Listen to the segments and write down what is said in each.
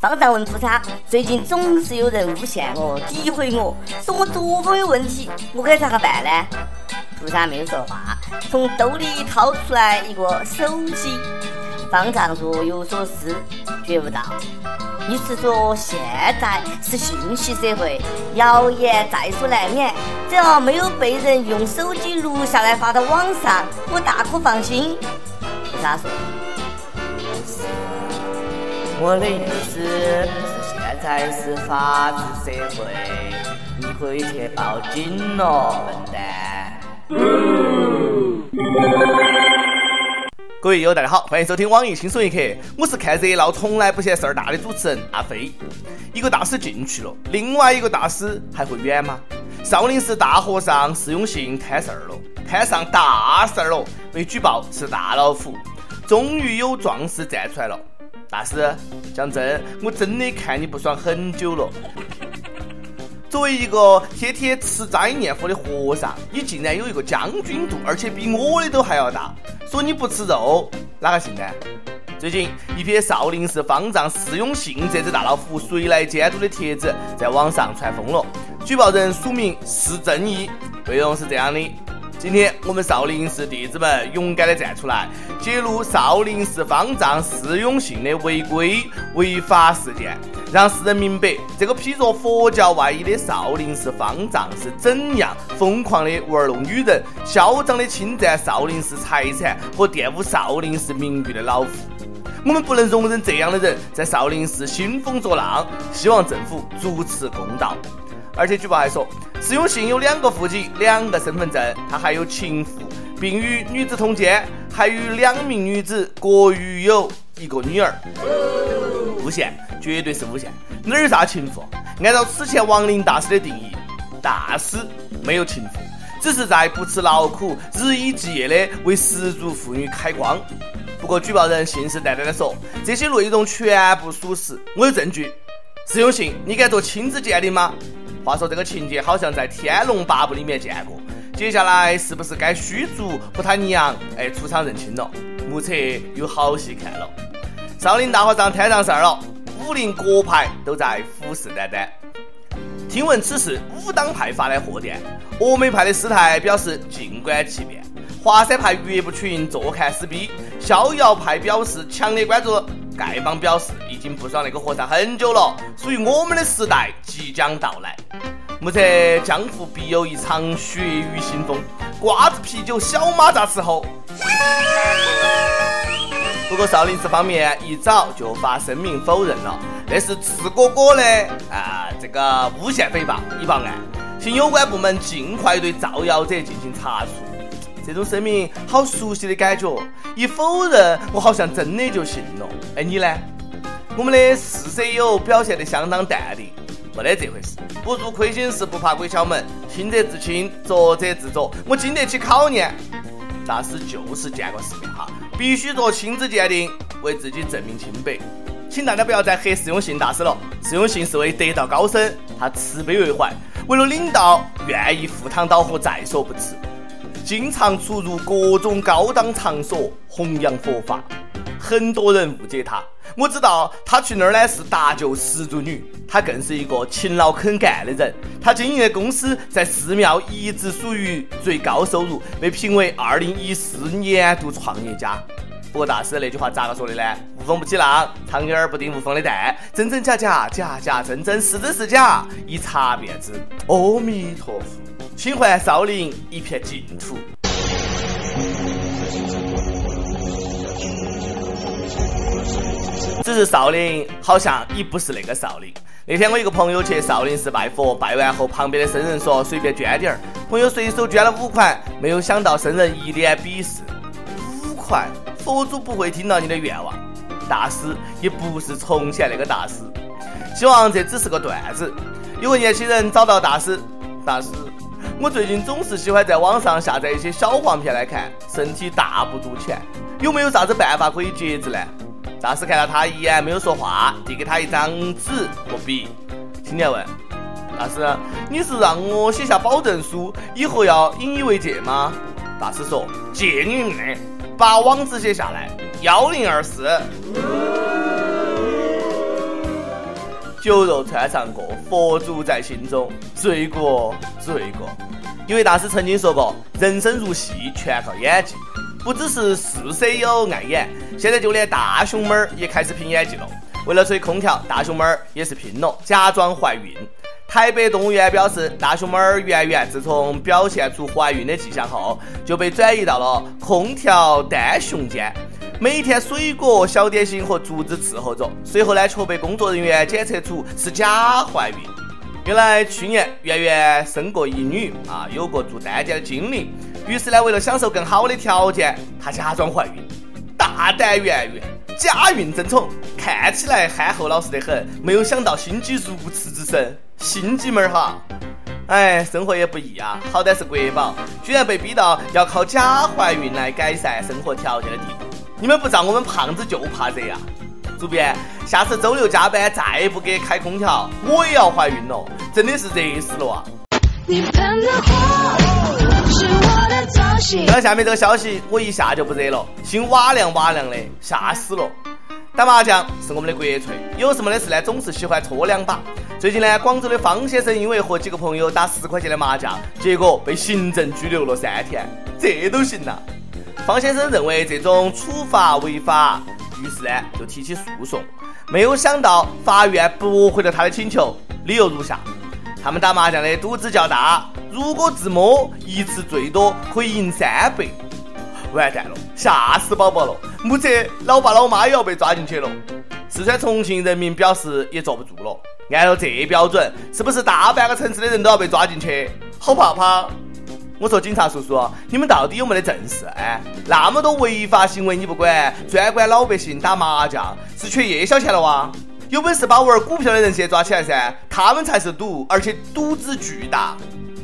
方丈问菩萨：“最近总是有人诬陷我、诋毁我，说我作风有问题，我该咋个办呢？”菩萨没有说话，从兜里掏出来一个手机。方丈若有所思，觉悟道：“你是说现在是信息社会，谣言在所难免，只要没有被人用手机录下来发到网上，我大可放心。”菩萨说。我的意思是，现在是法治社会，你可以去报警了，笨蛋。各位友，大家好，欢迎收听网易轻松一刻，我是看热闹从来不嫌事儿大的主持人阿飞。一个大师进去了，另外一个大师还会远吗？少林寺大和尚释永信摊事儿了，摊上大事儿了，被举报是大老虎，终于有壮士站出来了。大师，讲真，我真的看你不爽很久了。作为一个天天吃斋念佛的和尚，你竟然有一个将军肚，而且比我的都还要大，说你不吃肉，哪个信呢？最近一篇少林寺方丈释永信这只大老虎谁来监督的帖子在网上传疯了，举报人署名释正义，内容是这样的。今天我们少林寺弟子们勇敢地站出来，揭露少林寺方丈释永信的违规违法事件，让世人明白这个披着佛教外衣的少林寺方丈是怎样疯狂的玩弄女人、嚣张的侵占少林寺财产和玷污少林寺名誉的老虎。我们不能容忍这样的人在少林寺兴风作浪，希望政府主持公道。而且举报还说，释永信有两个户籍、两个身份证，他还有情妇，并与女子通奸，还与两名女子各育有一个女儿。诬陷，绝对是诬陷！哪有啥情妇？按照此前王林大师的定义，大师没有情妇，只是在不辞劳苦、日以继夜的为失足妇女开光。不过举报人信誓旦旦地说，这些内容全部属实，我有证据。释永信，你敢做亲子鉴定吗？话说这个情节好像在《天龙八部》里面见过，接下来是不是该虚竹和他娘哎出场认亲了？目测有好戏看了。少林大和尚摊上事儿了，武林各派都在虎视眈眈。听闻此事，武当派发来贺电，峨眉派的师太表示静观其变，华山派岳不群坐看死逼，逍遥派表示强烈关注。丐帮表示已经不爽那个和尚很久了，属于我们的时代即将到来。目测江湖必有一场血雨腥风，瓜子啤酒小马扎伺候。不过少林寺方面一早就发声明否认了，那是赤果果的啊这个诬陷诽谤已报案，请有关部门尽快对造谣者进行查处。这种声明好熟悉的感觉，一否认我好像真的就信了。哎，你呢？我们的四舍友表现得相当淡定，没得这回事。不做亏心事，不怕鬼敲门。清者自清，浊者自浊。我经得起考验。大师就是见过世面哈，必须做亲子鉴定，为自己证明清白。请大家不要再黑释永信大师了。释永信是位得道高僧，他慈悲为怀，为了领导，愿意赴汤蹈火，在所不辞。经常出入各种高档场所弘扬佛法，很多人误解他。我知道他去那儿呢是搭救失足女，他更是一个勤劳肯干的人。他经营的公司在寺庙一直属于最高收入，被评为二零一四年度创业家。不过大师那句话咋个说的呢？无风不起浪，苍蝇儿不叮无缝的蛋，真真假假，假假真真，是真是假，一查便知。阿弥陀佛。请还少林一片净土。只是少林好像已不是那个少林。那天我一个朋友去少林寺拜佛，拜完后旁边的僧人说随便捐点儿，朋友随手捐了五块，没有想到僧人一脸鄙视。五块，佛祖不会听到你的愿望。大师也不是从前那个大师，希望这只是个段子。有个年轻人找到大师，大师。我最近总是喜欢在网上下载一些小黄片来看，身体大不如前，有没有啥子办法可以节制呢？大师看到他一眼，没有说话，递给他一张纸和笔。青年问：“大师，你是让我写下保证书，以后要引以为戒吗？”大师说：“戒你妹！把网址写下来：幺零二四。”酒肉穿肠过，佛祖在心中，罪过罪过。一位大师曾经说过：“人生如戏，全靠演技。”不只是四 C 有爱演，现在就连大熊猫儿也开始拼演技了。为了吹空调，大熊猫儿也是拼了，假装怀孕。台北动物园表示，大熊猫圆圆自从表现出怀孕的迹象后，就被转移到了空调单熊间，每天水果、小点心和竹子伺候着。随后呢，却被工作人员检测出是假怀孕。原来去年圆圆生过一女啊，有个住单间的经历。于是呢，为了享受更好的条件，她假装怀孕。大胆圆圆，假孕争宠，看起来憨厚老实得很。没有想到心机如此之深。心机妹儿哈，哎，生活也不易啊，好歹是国宝，居然被逼到要靠假怀孕来改善生活条件的地步。你们不知道我们胖子就怕热呀！主编，下次周六加班再不给开空调，我也要怀孕了，真的是热死了啊！你喷的火，是我看下面这个消息，我一下就不热了，心瓦凉瓦凉的，吓死了。打麻将是我们的国粹，有什么的事呢？总是喜欢搓两把。最近呢，广州的方先生因为和几个朋友打十块钱的麻将，结果被行政拘留了三天。这都行呐？方先生认为这种处罚违法，于是呢就提起诉讼。没有想到法院驳回了他的请求，理由如下：他们打麻将的赌资较大，如果自摸一次最多可以赢三百。完蛋了，吓死宝宝了！目测老爸老妈也要被抓进去了。四川重庆人民表示也坐不住了。按照这标准，是不是大半个城市的人都要被抓进去？好怕怕！我说警察叔叔，你们到底有没得正事？哎，那么多违法行为你不管，专管老百姓打麻将，是缺夜宵钱了哇？有本事把玩股票的人先抓起来噻，他们才是赌，而且赌资巨大。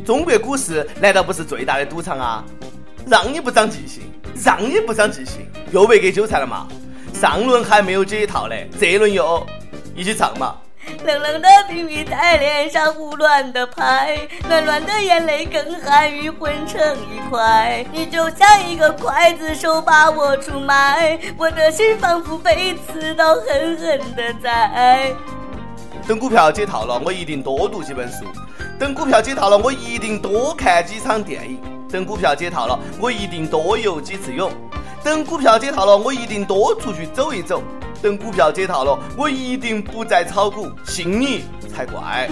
中国股市难道不是最大的赌场啊？让你不长记性，让你不长记性，又被割韭菜了嘛？上轮还没有解套嘞，这轮又一起唱嘛？冷冷的冰雨在脸上胡乱的拍，暖暖的眼泪跟寒雨混成一块。你就像一个刽子手把我出卖，我的心仿佛被刺刀狠狠的宰。等股票解套了，我一定多读几本书；等股票解套了，我一定多看几场电影；等股票解套了，我一定多游几次泳；等股票解套了，我一定多出去走一走。等股票解套了，我一定不再炒股，信你才怪。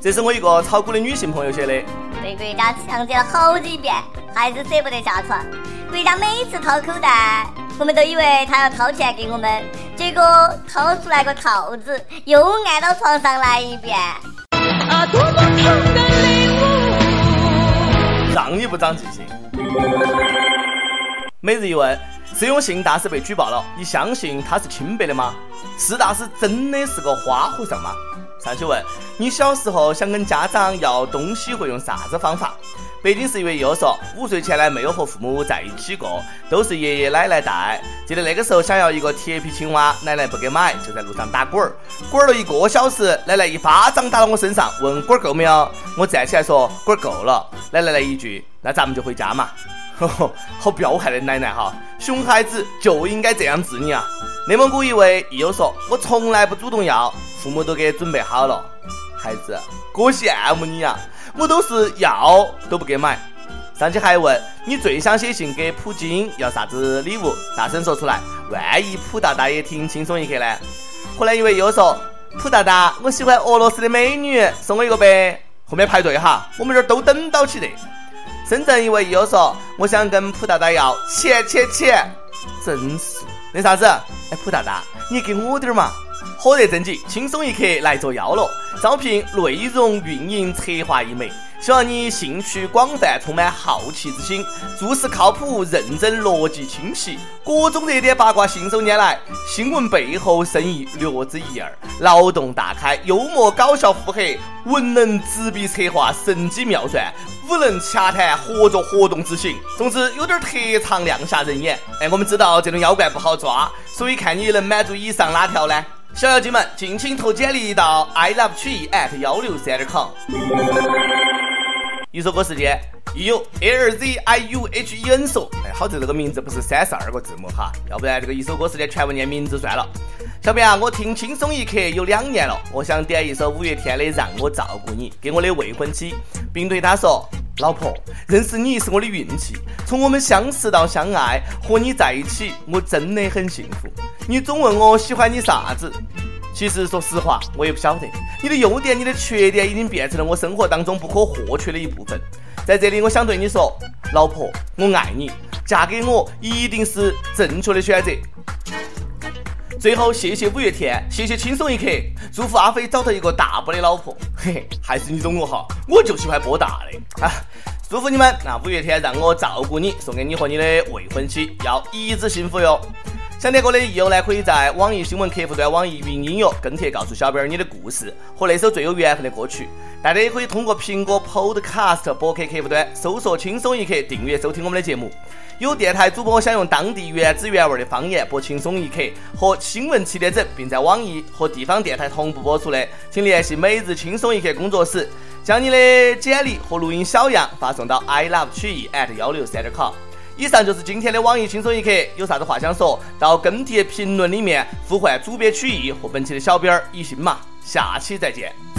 这是我一个炒股的女性朋友写的。被国家强奸了好几遍，还是舍不得下床。国家每次掏口袋，我们都以为他要掏钱给我们，结果掏出来个套子，又按到床上来一遍。啊，多么疼的礼物！让你不长记性。每日一问。释永信大师被举报了，你相信他是清白的吗？是大师真的是个花和尚吗？上去问你小时候想跟家长要东西会用啥子方法？北京市一位幼说，五岁前呢没有和父母在一起过，都是爷爷奶奶带。记得那个时候想要一个铁皮青蛙，奶奶不给买，就在路上打滚儿，滚了一个小时，奶奶一巴掌打到我身上，问滚儿够没有？我站起来说滚儿够了，奶奶来一句，那咱们就回家嘛。好彪悍的奶奶哈，熊孩子就应该这样治你啊！内蒙古一位益友说：“我从来不主动要，父母都给准备好了。”孩子，哥羡慕你呀，我都是要都不给买。上去还问你最想写信给普京要啥子礼物，大声说出来，万一普大大也听轻松一刻呢？后来一位又说：“普大大，我喜欢俄罗斯的美女，送我一个呗。”后面排队哈，我们这儿都等到起的。深圳一位友说：“我想跟普大大要钱钱钱，真是那啥子？哎，普大大，你给我点儿嘛！火热征集，轻松一刻来作妖了，招聘内容运营策划一枚。”希望你兴趣广泛，充满好奇之心，做事靠谱、认真、逻辑清晰。各种热点八卦信手拈来，新闻背后深意略知一二。脑洞大开，幽默搞笑腹黑，文能执笔策划神机妙算，武能洽谈合作活动执行。总之有点特长，亮瞎人眼。哎，我们知道这种妖怪不好抓，所以看你能满足以上哪条呢？小妖精们，尽情投简历到 i love 曲艺 at 幺六三点 com。一首歌时间，有 L Z I U H E N 说，哎，好在这个名字不是三十二个字母哈，要不然这个一首歌时间全部念名字算了。小编啊，我听轻松一刻有两年了，我想点一首五月天的《让我照顾你》给我的未婚妻，并对她说：“老婆，认识你是我的运气，从我们相识到相爱，和你在一起，我真的很幸福。你总问我喜欢你啥子？”其实，说实话，我也不晓得。你的优点，你的缺点，已经变成了我生活当中不可或缺的一部分。在这里，我想对你说，老婆，我爱你，嫁给我一定是正确的选择。最后，谢谢五月天，谢谢轻松一刻，祝福阿飞找到一个大波的老婆。嘿嘿，还是你懂我哈，我就喜欢波大的啊！祝福你们，那五月天让我照顾你，送给你和你的未婚妻，要一直幸福哟。想听歌的益友呢，可以在网易新闻客户端、网易云音乐跟帖告诉小编你的故事和那首最有缘分的歌曲。大家也可以通过苹果 Podcast 博客客户端搜索“轻松一刻”订阅收听我们的节目。有电台主播想用当地原汁原味的方言播《轻松一刻》和新闻七点整，并在网易和地方电台同步播出的，请联系每日轻松一刻工作室，将你的简历和录音小样发送到 i love 曲艺 at 幺六三点 com。以上就是今天的网易轻松一刻，有啥子话想说到跟帖评论里面呼唤主编曲艺和本期的小编儿一心嘛，下期再见。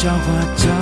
笑话